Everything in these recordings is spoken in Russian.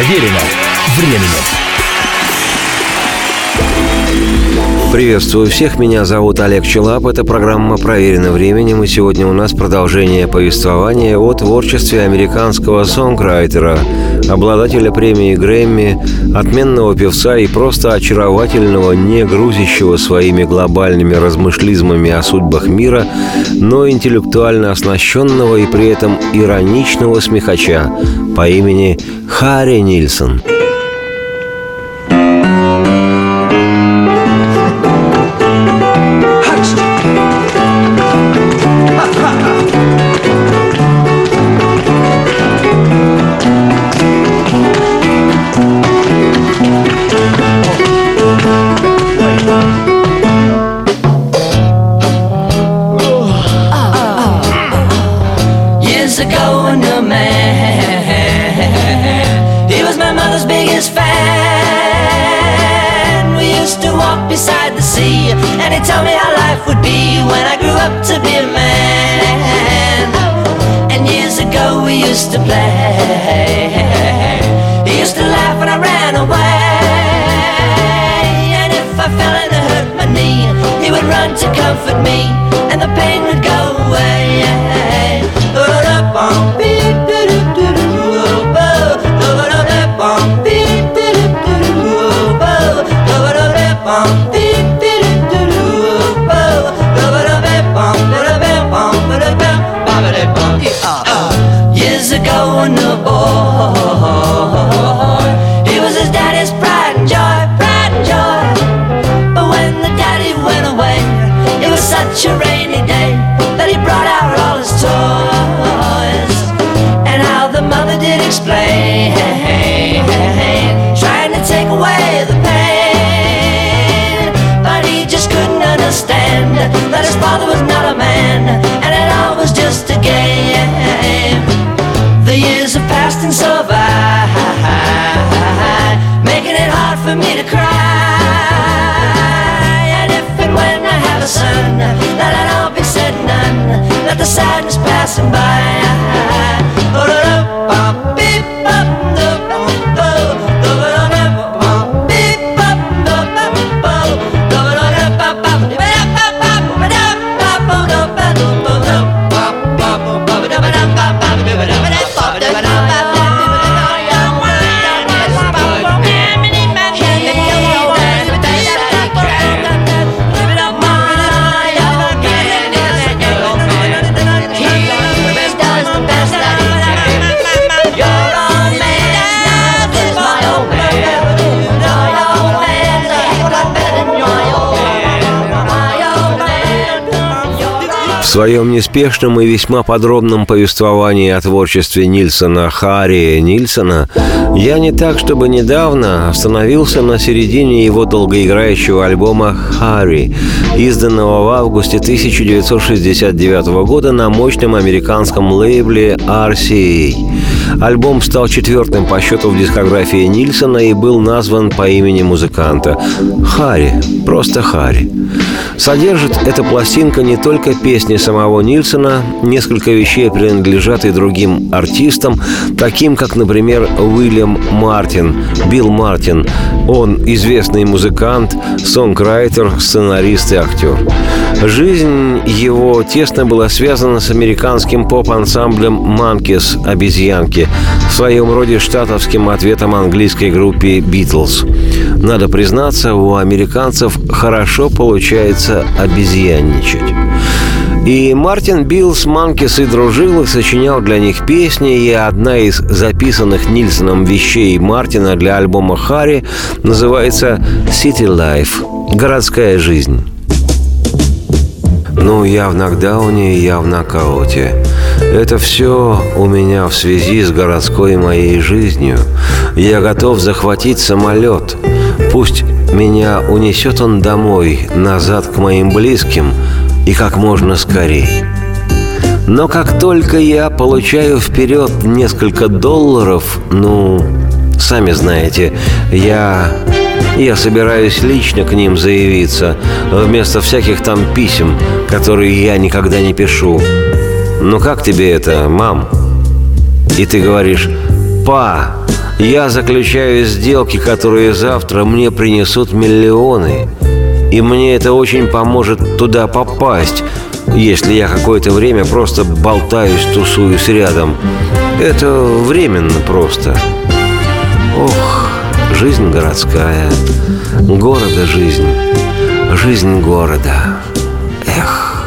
Проверено временем. Приветствую всех, меня зовут Олег Челап, это программа «Проверено временем», и сегодня у нас продолжение повествования о творчестве американского сонграйтера, обладателя премии Грэмми, отменного певца и просто очаровательного, не грузящего своими глобальными размышлизмами о судьбах мира, но интеллектуально оснащенного и при этом ироничного смехача по имени Харри Нильсон – comfort me and the pain would go away. Years ago on the board his father was not a man, and it all was just a game. The years have passed and survived, making it hard for me to cry. And if and when I have a son, let it all be said and done, let the sadness pass him by. Своем неспешном и весьма подробном повествовании о творчестве Нильсона Харри Нильсона я не так, чтобы недавно остановился на середине его долгоиграющего альбома «Харри», изданного в августе 1969 года на мощном американском лейбле RCA. Альбом стал четвертым по счету в дискографии Нильсона и был назван по имени музыканта. Харри, просто Харри. Содержит эта пластинка не только песни самого Нильсона, несколько вещей принадлежат и другим артистам, таким как, например, Уильям Мартин, Билл Мартин. Он известный музыкант, сонграйтер, сценарист и актер. Жизнь его тесно была связана с американским поп-ансамблем «Манкис» — «Обезьянки», в своем роде штатовским ответом английской группе «Битлз». Надо признаться, у американцев хорошо получается обезьянничать. И Мартин Билл с Monkees и дружил и сочинял для них песни, и одна из записанных Нильсоном вещей Мартина для альбома «Harry» называется «City Life» — «Городская жизнь». Ну, я в нокдауне, я в нокауте. Это все у меня в связи с городской моей жизнью. Я готов захватить самолет — Пусть меня унесет он домой, назад к моим близким и как можно скорее. Но как только я получаю вперед несколько долларов, ну, сами знаете, я... Я собираюсь лично к ним заявиться, вместо всяких там писем, которые я никогда не пишу. Ну как тебе это, мам? И ты говоришь, па, Я заключаю сделки, которые завтра мне принесут миллионы. И мне это очень поможет туда попасть, если я какое-то время просто болтаюсь, тусуюсь рядом. Это временно просто. Ох, жизнь городская, города жизнь, жизнь города. Эх.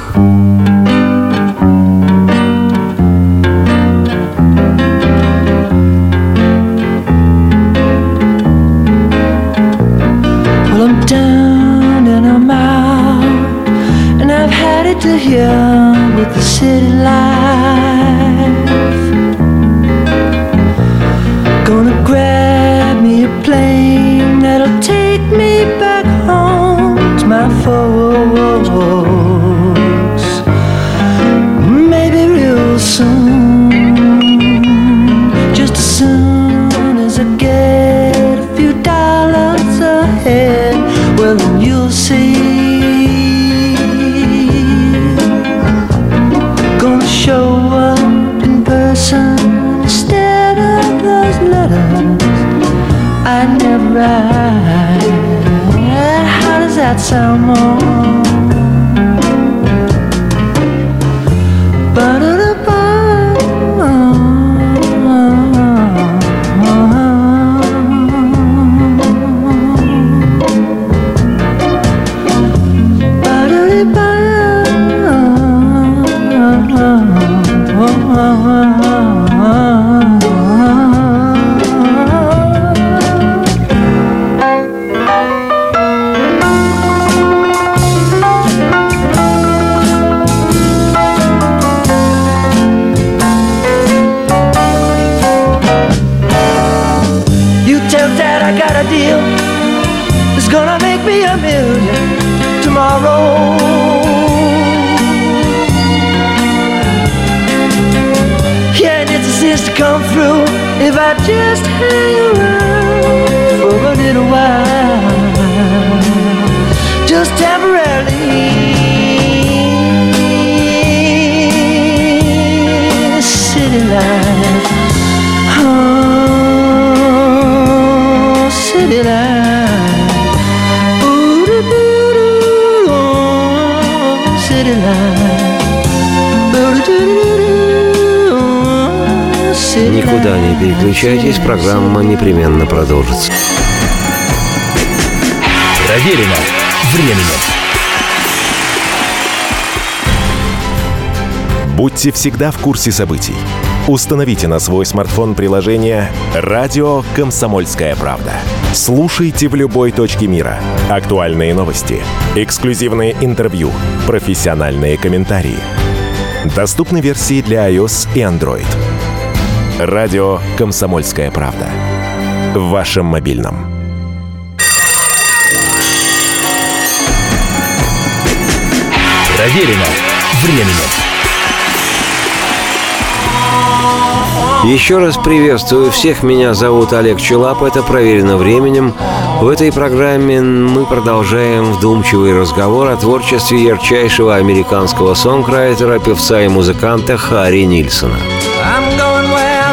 Переключайтесь, программа непременно продолжится. Проверено временем. Будьте всегда в курсе событий. Установите на свой смартфон приложение «Радио Комсомольская правда». Слушайте в любой точке мира. Актуальные новости, эксклюзивные интервью, профессиональные комментарии. Доступны версии для iOS и Android. Радио «Комсомольская правда». В вашем мобильном. Проверено временем. Еще раз приветствую всех. Меня зовут Олег Челап. Это «Проверено временем». В этой программе мы продолжаем вдумчивый разговор о творчестве ярчайшего американского сонграйтера, певца и музыканта Харри Нильсона. I'm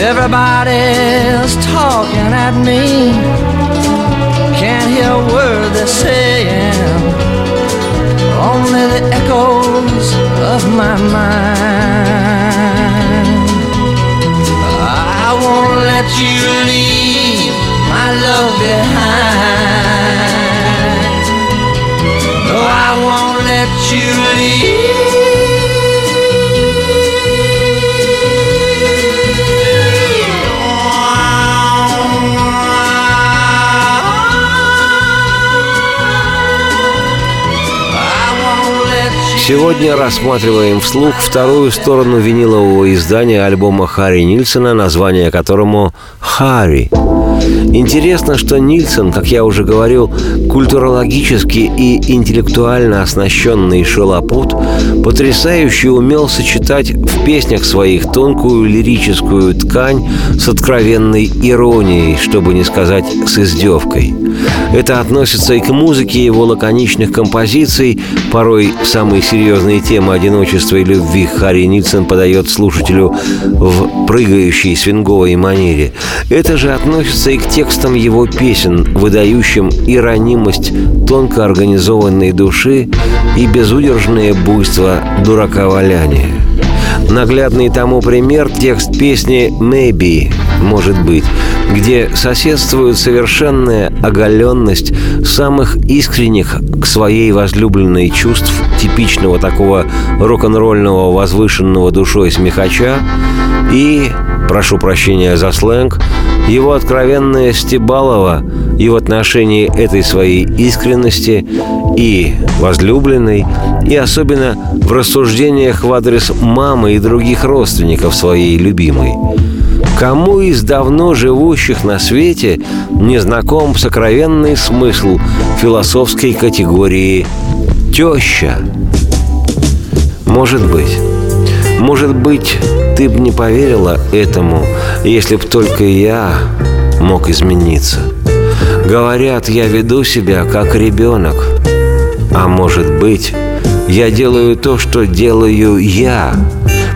Everybody's talking at me. Can't hear a word they're saying. Only the echoes of my mind. I won't let you leave my love behind. No, I won't let you leave. Сегодня рассматриваем вслух вторую сторону винилового издания альбома Харри Нильсона, название которому «Харри». Интересно, что Нильсон, как я уже говорил, культурологически и интеллектуально оснащенный шалопут, потрясающе умел сочетать в песнях своих тонкую лирическую ткань с откровенной иронией, чтобы не сказать с издевкой. Это относится и к музыке его лаконичных композиций. Порой самые серьезные темы одиночества и любви Харри Нильсон подает слушателю в прыгающей свинговой манере. Это же относится и к текстам его песен, выдающим и ранимость тонко организованной души и безудержное буйство дурака-валяния. Наглядный тому пример – текст песни «Maybe» – «Может быть», где соседствует совершенная оголенность самых искренних к своей возлюбленной чувств типичного такого рок-н-ролльного возвышенного душой смехача и, прошу прощения за сленг, его откровенная Стебалова и в отношении этой своей искренности и возлюбленной, и особенно в рассуждениях в адрес мамы и других родственников своей любимой. Кому из давно живущих на свете не знаком сокровенный смысл философской категории «теща»? Может быть. Может быть, ты бы не поверила этому, если б только я мог измениться. Говорят, я веду себя как ребенок. А может быть, я делаю то, что делаю я,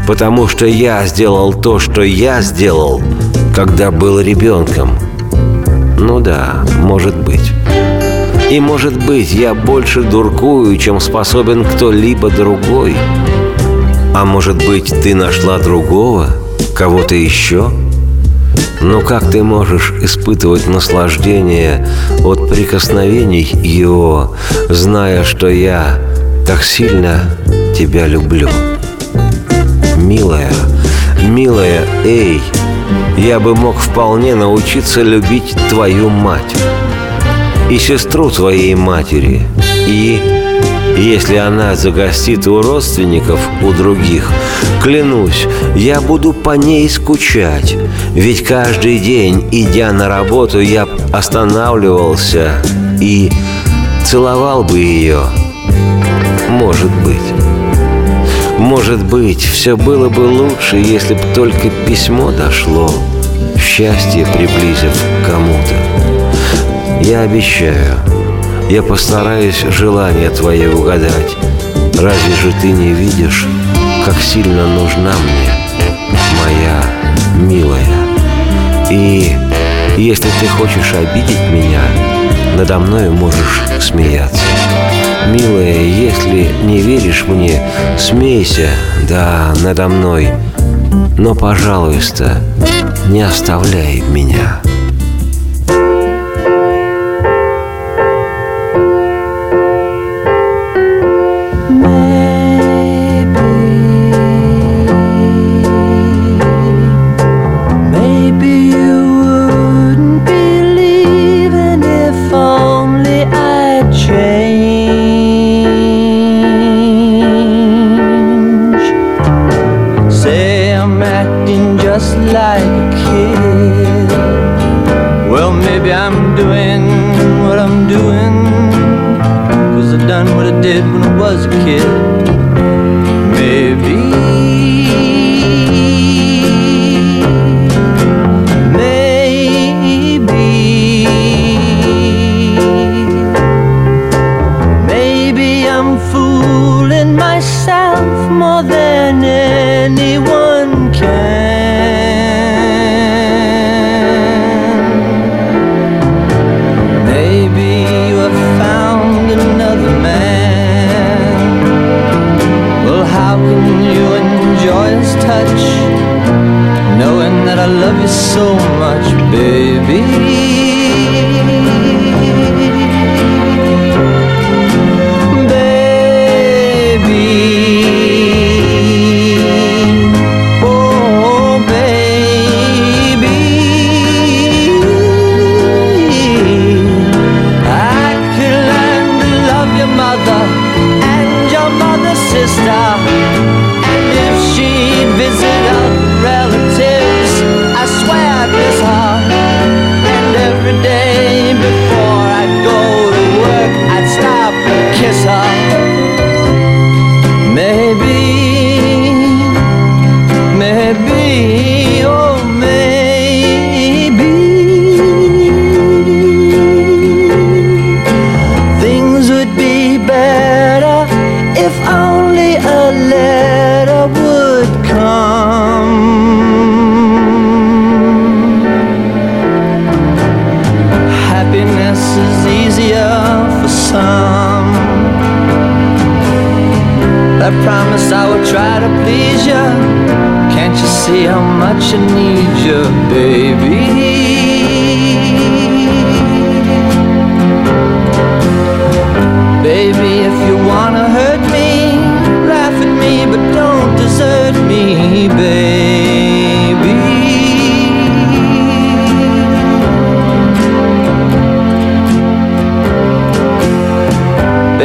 потому что я сделал то, что я сделал, когда был ребенком. Ну да, может быть. И может быть, я больше дуркую, чем способен кто-либо другой. А может быть, ты нашла другого, кого-то еще? Но как ты можешь испытывать наслаждение от прикосновений его, зная, что я так сильно тебя люблю? Милая, милая, эй, я бы мог вполне научиться любить твою мать и сестру твоей матери, и если она загостит у родственников, у других, клянусь, я буду по ней скучать. Ведь каждый день, идя на работу, я останавливался и целовал бы ее. Может быть. Может быть, все было бы лучше, если бы только письмо дошло, счастье приблизив кому-то. Я обещаю, я постараюсь желание твое угадать. Разве же ты не видишь, как сильно нужна мне, моя милая? И если ты хочешь обидеть меня, надо мною можешь смеяться. Милая, если не веришь мне, смейся, да, надо мной. Но, пожалуйста, не оставляй меня.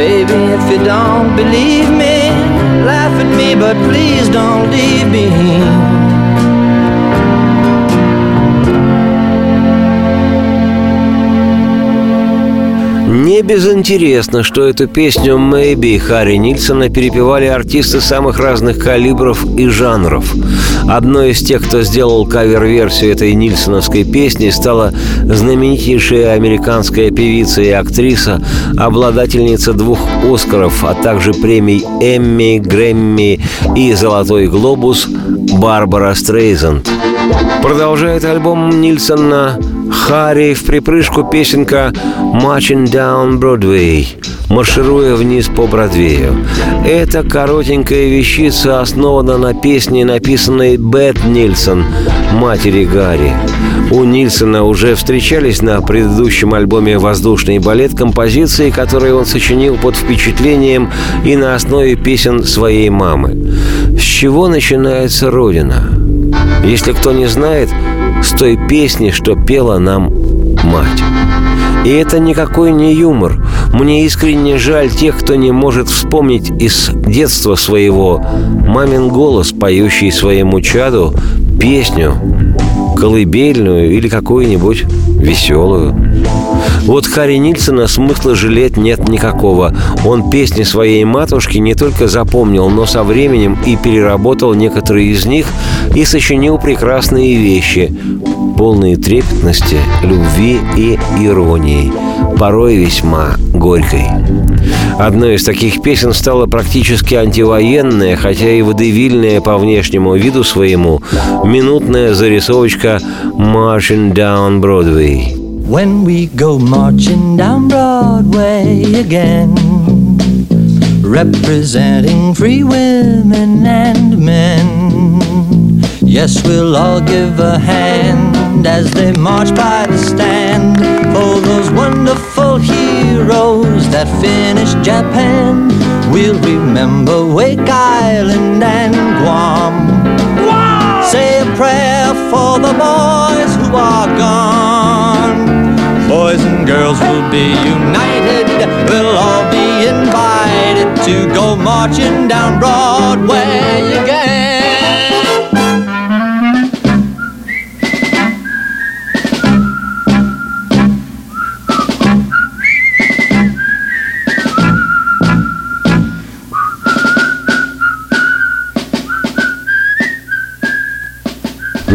Baby, if you don't believe me, laugh at me, but please don't leave me. Не безинтересно, что эту песню «Maybe» Харри Нильсона перепевали артисты самых разных калибров и жанров. Одной из тех, кто сделал кавер-версию этой нильсоновской песни, стала знаменитейшая американская певица и актриса, обладательница двух «Оскаров», а также премий «Эмми», «Грэмми» и «Золотой глобус» Барбара Стрейзанд. Продолжает альбом Нильсона Харри в припрыжку песенка «Marching Down Broadway» маршируя вниз по Бродвею. Эта коротенькая вещица основана на песне, написанной Бет Нильсон, матери Гарри. У Нильсона уже встречались на предыдущем альбоме «Воздушный балет» композиции, которые он сочинил под впечатлением и на основе песен своей мамы. С чего начинается Родина? Если кто не знает, с той песни, что пела нам мать. И это никакой не юмор. Мне искренне жаль тех, кто не может вспомнить из детства своего мамин голос, поющий своему чаду песню, колыбельную или какую-нибудь веселую. Вот Харри Нильсона смысла жалеть нет никакого. Он песни своей матушки не только запомнил, но со временем и переработал некоторые из них и сочинил прекрасные вещи, полные трепетности, любви и иронии, порой весьма горькой. Одной из таких песен стала практически антивоенная, хотя и водевильная по внешнему виду своему, минутная зарисовочка «Marching Down Broadway». When we go marching down Broadway again, representing free women and men. Yes, we'll all give a hand as they march by the stand for those wonderful heroes that finished Japan. We'll remember Wake Island and Guam. Say a prayer for the boys who are gone. Boys and girls will be united. We'll all be invited to go marching down Broadway again.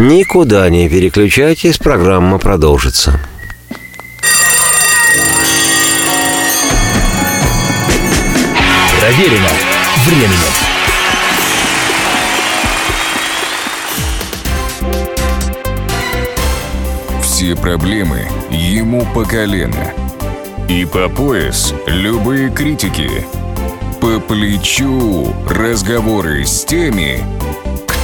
Никуда не переключайтесь, программа продолжится. Проверено временем. Все проблемы ему по колено. И по пояс любые критики. По плечу разговоры с теми,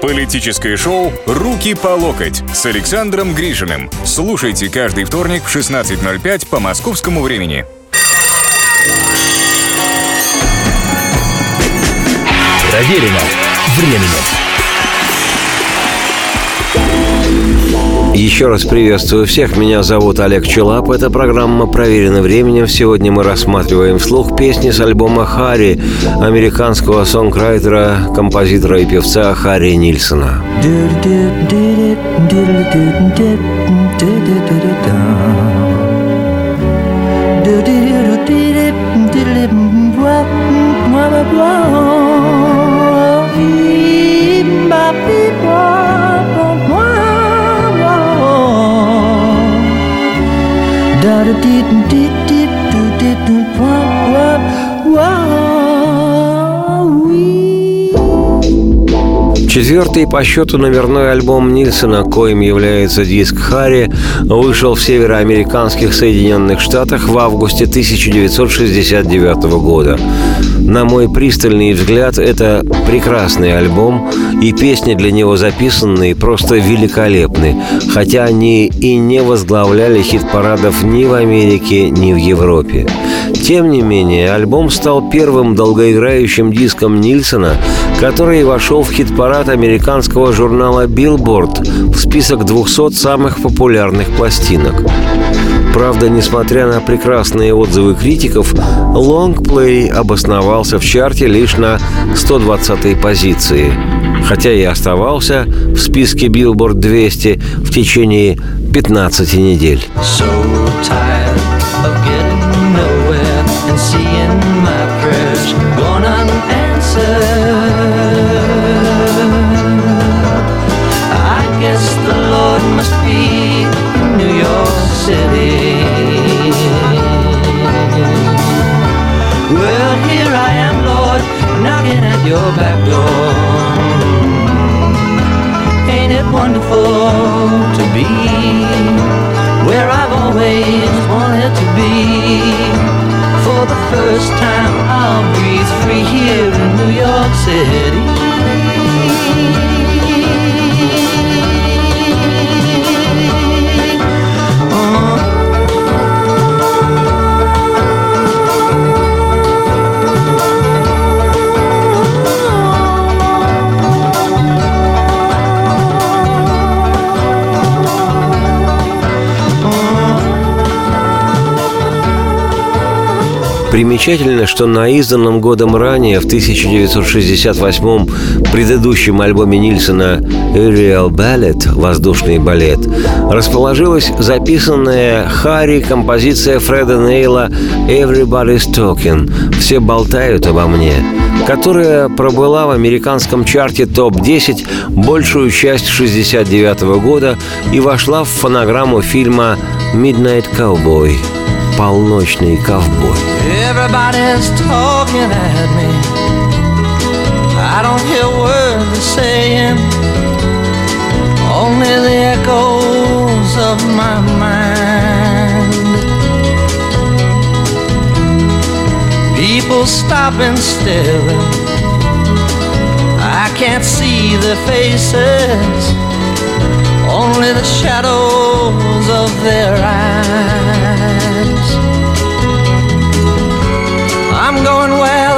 Политическое шоу «Руки по локоть» с Александром Грижиным. Слушайте каждый вторник в 16.05 по московскому времени. Проверено временем. Еще раз приветствую всех. Меня зовут Олег Челап. Эта программа проверена временем. Сегодня мы рассматриваем вслух песни с альбома Харри, американского сонграйтера, композитора и певца Харри Нильсона. Beep, but it didn't. do. Четвертый по счету номерной альбом Нильсона, коим является диск Харри, вышел в североамериканских Соединенных Штатах в августе 1969 года. На мой пристальный взгляд, это прекрасный альбом, и песни для него записанные просто великолепны, хотя они и не возглавляли хит-парадов ни в Америке, ни в Европе. Тем не менее, альбом стал первым долгоиграющим диском Нильсона, который вошел в хит-парад американского журнала Billboard в список 200 самых популярных пластинок. Правда, несмотря на прекрасные отзывы критиков, лонгплей обосновался в чарте лишь на 120-й позиции, хотя и оставался в списке Billboard 200 в течение 15 недель. Wonderful to be where I've always wanted to be? For the first time, I'll breathe free here in New York City. Примечательно, что на изданном годом ранее, в 1968-м, предыдущем альбоме Нильсона «Aerial Ballet» «Воздушный балет» расположилась записанная Харри композиция Фреда Нейла «Everybody's Talking» «Все болтают обо мне», которая пробыла в американском чарте ТОП-10 большую часть 69 -го года и вошла в фонограмму фильма «Midnight Cowboy» полночный ковбой. Everybody's talking at me. I don't hear words they're saying, only the echoes of my mind. People stop and staring. I can't see their faces, only the shadows of their eyes.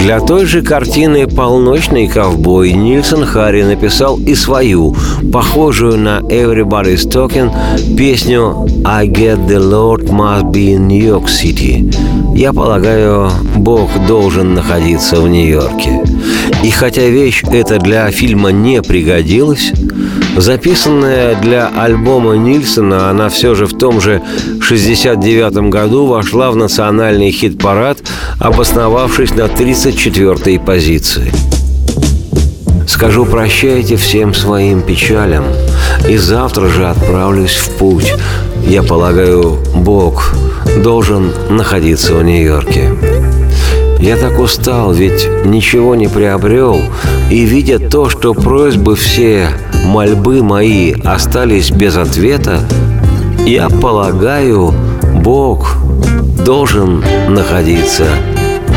Для той же картины «Полночный ковбой» Нильсон Харри написал и свою, похожую на «Everybody's Talking» песню «I get the Lord must be in New York City». Я полагаю, Бог должен находиться в Нью-Йорке. И хотя вещь эта для фильма не пригодилась, записанная для альбома Нильсона, она все же в том же 69 году вошла в национальный хит-парад, обосновавшись на 34-й позиции. Скажу прощайте всем своим печалям, и завтра же отправлюсь в путь. Я полагаю, Бог должен находиться в Нью-Йорке. Я так устал, ведь ничего не приобрел, и видя то, что просьбы все, мольбы мои остались без ответа, я полагаю, Бог должен находиться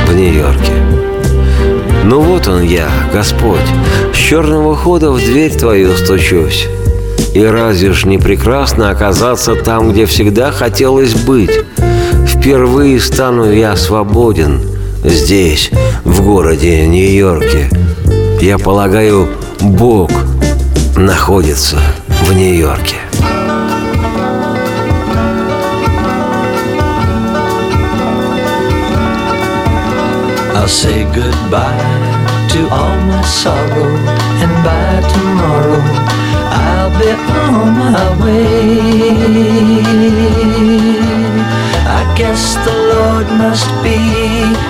в Нью-Йорке. Ну вот он я, Господь, с черного хода в дверь твою стучусь. И разве ж не прекрасно оказаться там, где всегда хотелось быть? Впервые стану я свободен здесь, в городе Нью-Йорке. Я полагаю, Бог находится в Нью-Йорке. I'll say goodbye to all my sorrow, and by tomorrow I'll be on my way. I guess the Lord must be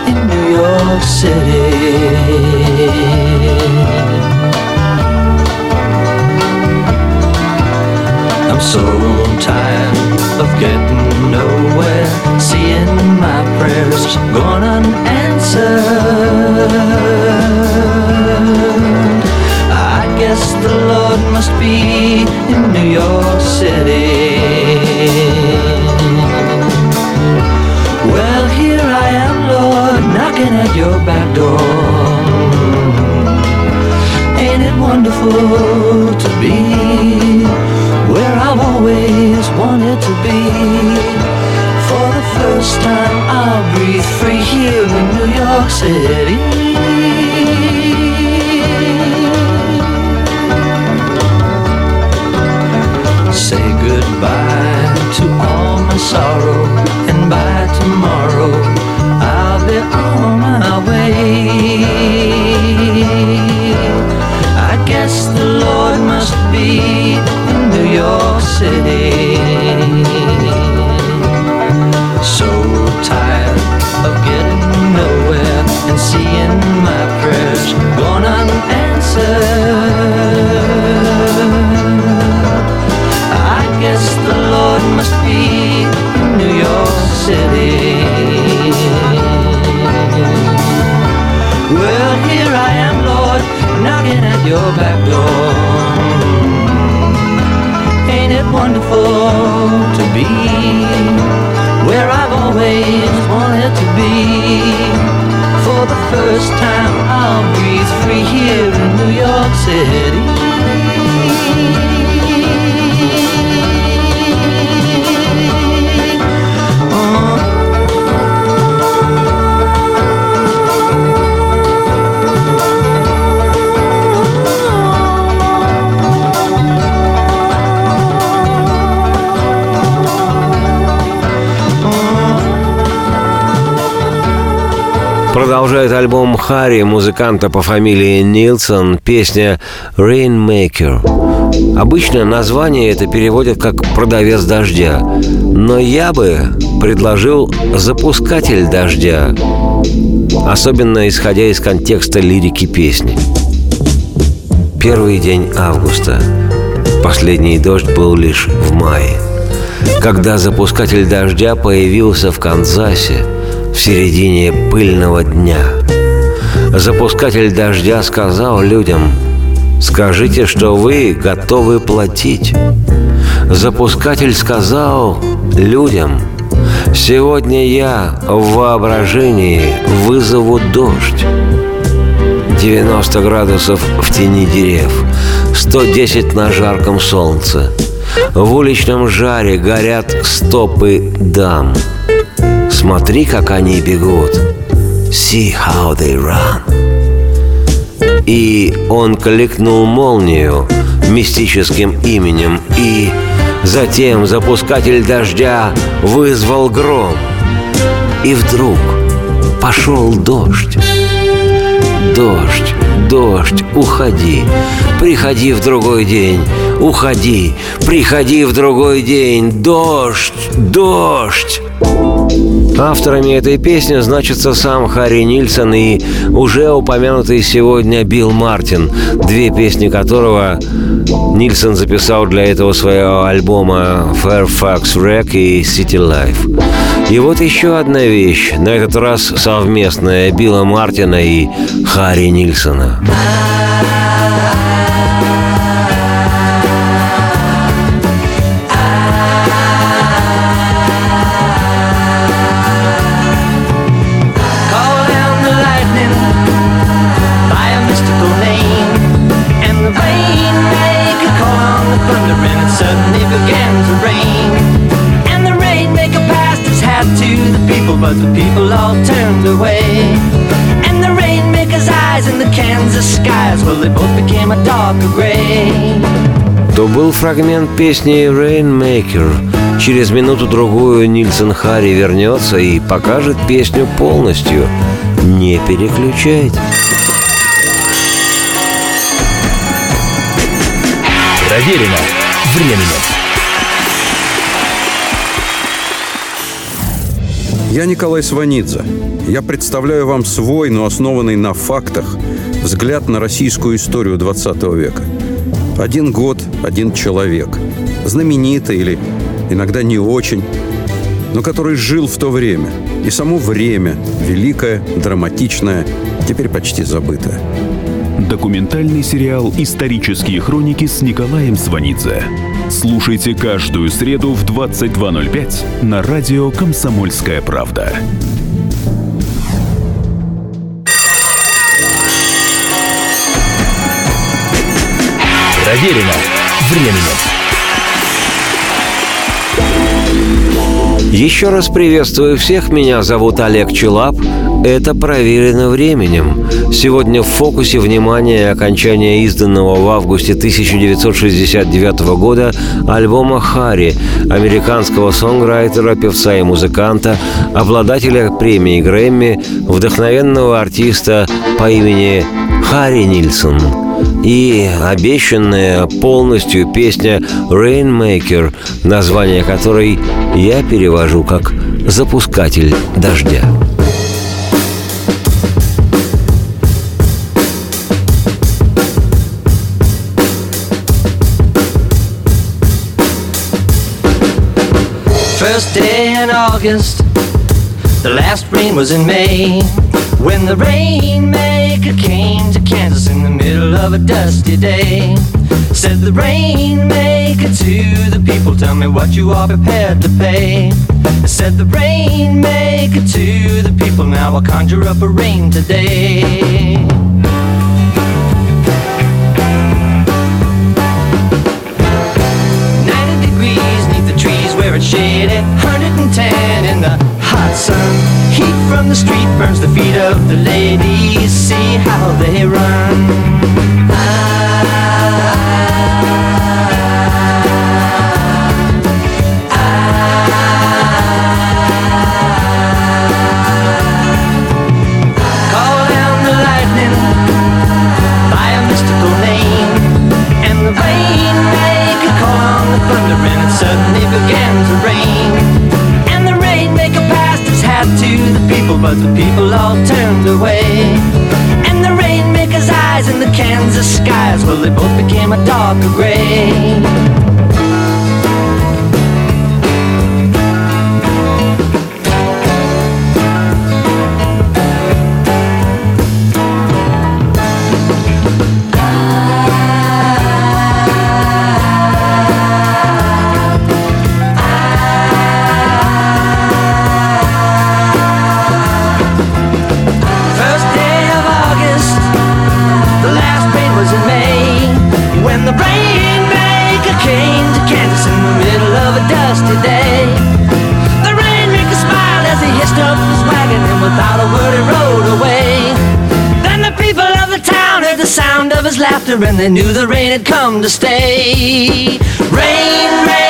in New York City. So tired of getting nowhere, seeing my prayers gone unanswered. I guess the Lord must be in New York City. Well, here I am, Lord, knocking at your back door. Ain't it wonderful to be always wanted to be? For the first time, I'll breathe free here in New York City. Продолжает альбом Харри музыканта по фамилии Нилсон песня «Rainmaker». Обычно название это переводят как «продавец дождя», но я бы предложил «запускатель дождя», особенно исходя из контекста лирики песни. Первый день августа. Последний дождь был лишь в мае. Когда запускатель дождя появился в Канзасе в середине пыльного дня. Запускатель дождя сказал людям, «Скажите, что вы готовы платить». Запускатель сказал людям, «Сегодня я в воображении вызову дождь». 90 градусов в тени дерев, 110 на жарком солнце. В уличном жаре горят стопы дам. Смотри, как они бегут. See how they run. И он кликнул молнию мистическим именем, и затем запускатель дождя вызвал гром. И вдруг пошел дождь. Дождь, дождь, уходи, приходи в другой день, уходи, приходи в другой день, дождь, дождь. Авторами этой песни значится сам Харри Нильсон и уже упомянутый сегодня Билл Мартин, две песни которого Нильсон записал для этого своего альбома Fairfax Rec и City Life. И вот еще одна вещь, на этот раз совместная Билла Мартина и Харри Нильсона. То был фрагмент песни «Rainmaker». Через минуту-другую Нильсон Харри вернется и покажет песню полностью. не переключайтесь. Проверено временем. Я Николай Сванидзе. Я представляю вам свой, но основанный на фактах, взгляд на российскую историю 20 века. Один год, один человек. Знаменитый или иногда не очень, но который жил в то время. И само время, великое, драматичное, теперь почти забытое. Документальный сериал «Исторические хроники» с Николаем Сванидзе. Слушайте каждую среду в 22.05 на радио «Комсомольская правда». Проверено временем. Еще раз приветствую всех, меня зовут Олег Челап. Это проверено временем. Сегодня в фокусе внимания окончание изданного в августе 1969 года альбома «Харри» американского сонграйтера, певца и музыканта, обладателя премии Грэмми, вдохновенного артиста по имени Харри Нильсон и обещанная полностью песня «Rainmaker», название которой я перевожу как «Запускатель дождя». First day in August, the last rain was in May. When the rainmaker came to Kansas in the middle of a dusty day, said the rainmaker to the people, Tell me what you are prepared to pay. Said the rainmaker to the people, Now I'll conjure up a rain today. 90 degrees neath the trees where it's shaded 110 in the hot sun. Heat from the street burns the feet of the ladies. See how they run. Call turned away And the rainmaker's eyes in the Kansas skies Well, they both became a darker gray and they knew the rain had come to stay. Rain, rain,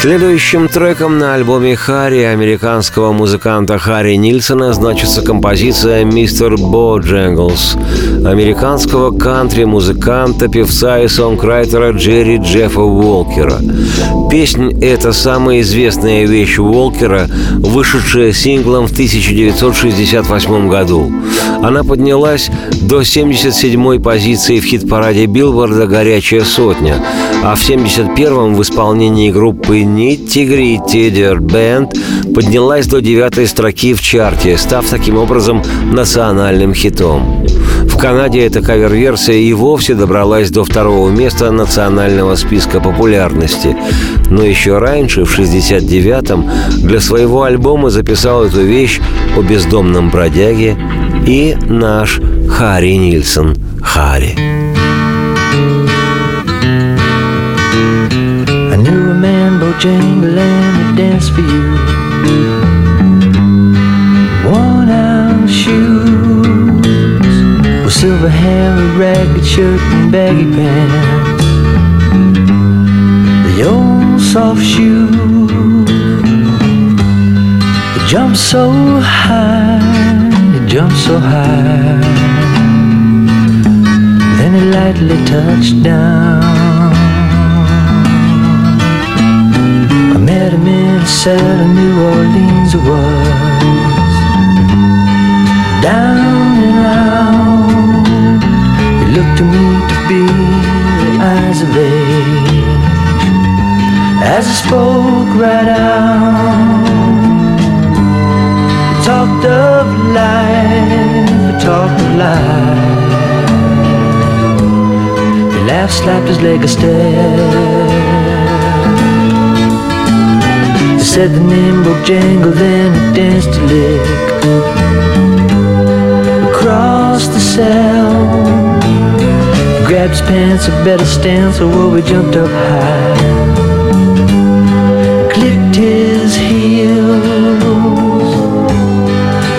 Следующим треком на альбоме Харри американского музыканта Харри Нильсона значится композиция «Мистер Бодженглс» американского кантри-музыканта, певца и сонграйтера Джерри Джеффа Уолкера. Песня – это самая известная вещь Уолкера, вышедшая синглом в 1968 году. Она поднялась до 77-й позиции в хит-параде Билборда «Горячая сотня», а в 71-м в исполнении группы Гритти Dirt Band поднялась до девятой строки в чарте, став таким образом национальным хитом. В Канаде эта кавер-версия и вовсе добралась до второго места национального списка популярности. Но еще раньше, в 69-м, для своего альбома записал эту вещь о бездомном бродяге и наш Харри Нильсон Харри. Bojangles, and he danced for you. Worn out shoes, with silver hair, a ragged shirt, and baggy pants. The old soft shoe, it jumped so high, it jumped so high. Then it lightly touched down. A New Orleans was Down and out. He looked to me to be the eyes of age. As I spoke right out He talked of life, he talked of life. He laughed, slapped his leg a step said the nimble Bojangle, then he danced a lick across the cell. Grabbed his pants, a better stance, so well, we jumped up high. Clicked his heels.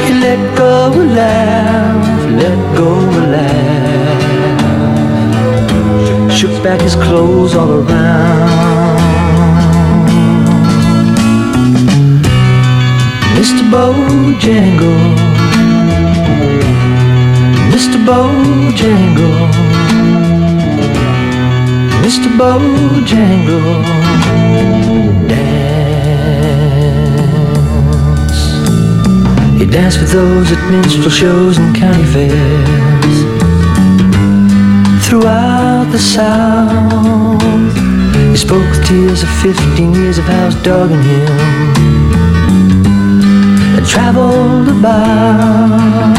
He let go a laugh, let go a laugh. Shook back his clothes all around. Mr. Bojangle, Mr. Bojangle, Mr. Bojangle, dance. He danced with those at minstrel shows and county fairs. Throughout the South, he spoke with tears of 15 years of house dogging him traveled about.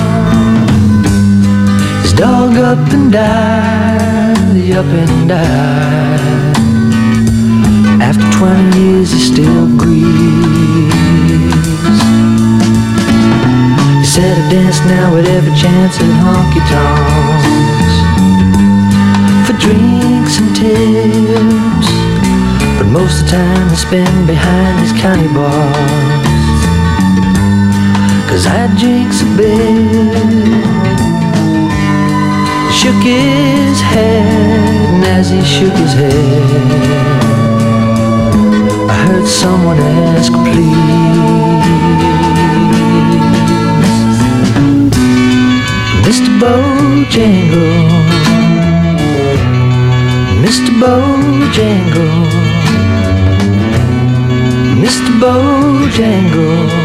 His dog up and died, the up and died. After 20 years, he still grieves. He said, I dance now at every chance at honky tonks for drinks and tips. But most of the time, I spend behind these county bars. Cause I drinks a bit Shook his head And as he shook his head I heard someone ask please Mr. Bojangle Mr. Bojangle Mr. Bojangle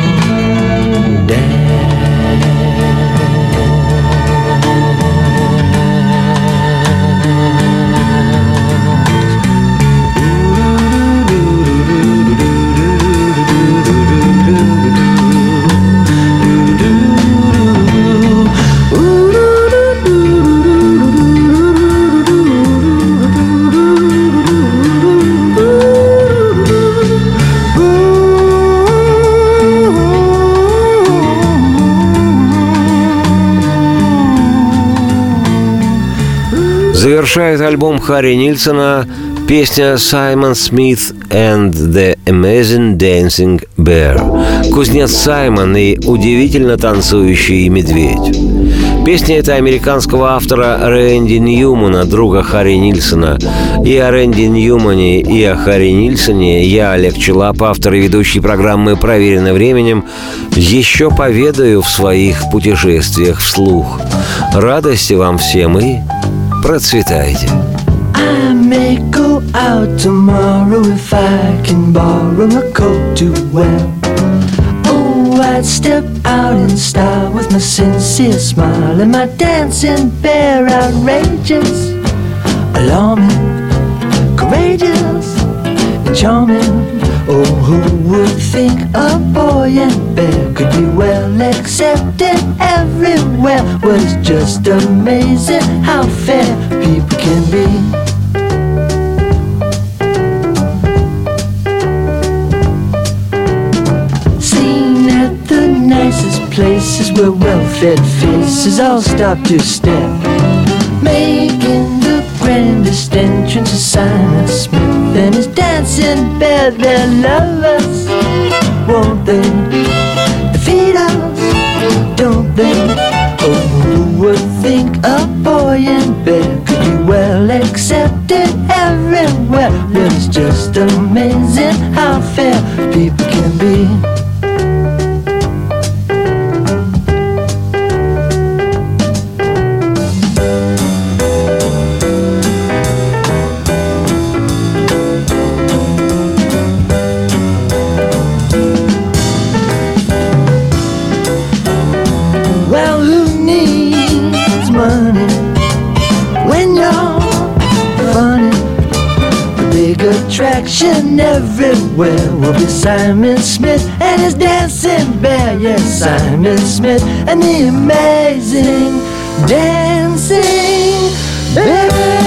Завершает альбом Харри Нильсона песня Саймон Смит and the Amazing Dancing Bear. Кузнец Саймон и удивительно танцующий медведь. Песня эта американского автора Рэнди Ньюмана, друга Харри Нильсона. И о Рэнди Ньюмане, и о Харри Нильсоне я, Олег Челап, автор и ведущий программы «Проверено временем», еще поведаю в своих путешествиях вслух. Радости вам всем и процветайте. I may go out tomorrow if I can borrow a coat to wear. Oh, I'd step out in style with my sincere smile and my dancing bear outrageous, alarming, courageous, and charming. Who would think a boy and bear could be well accepted everywhere? Well, it's just amazing how fair people can be. Seen at the nicest places where well-fed faces all stop to stare, the grandest entrance of Simon Smith and his dancing bear. Their lovers, won't they defeat us? Don't they? Oh, who would think a boy in bed could be well accepted everywhere? It's just amazing big attraction everywhere will be Simon Smith and his dancing bear. Yes, Simon Smith and the amazing dancing bear.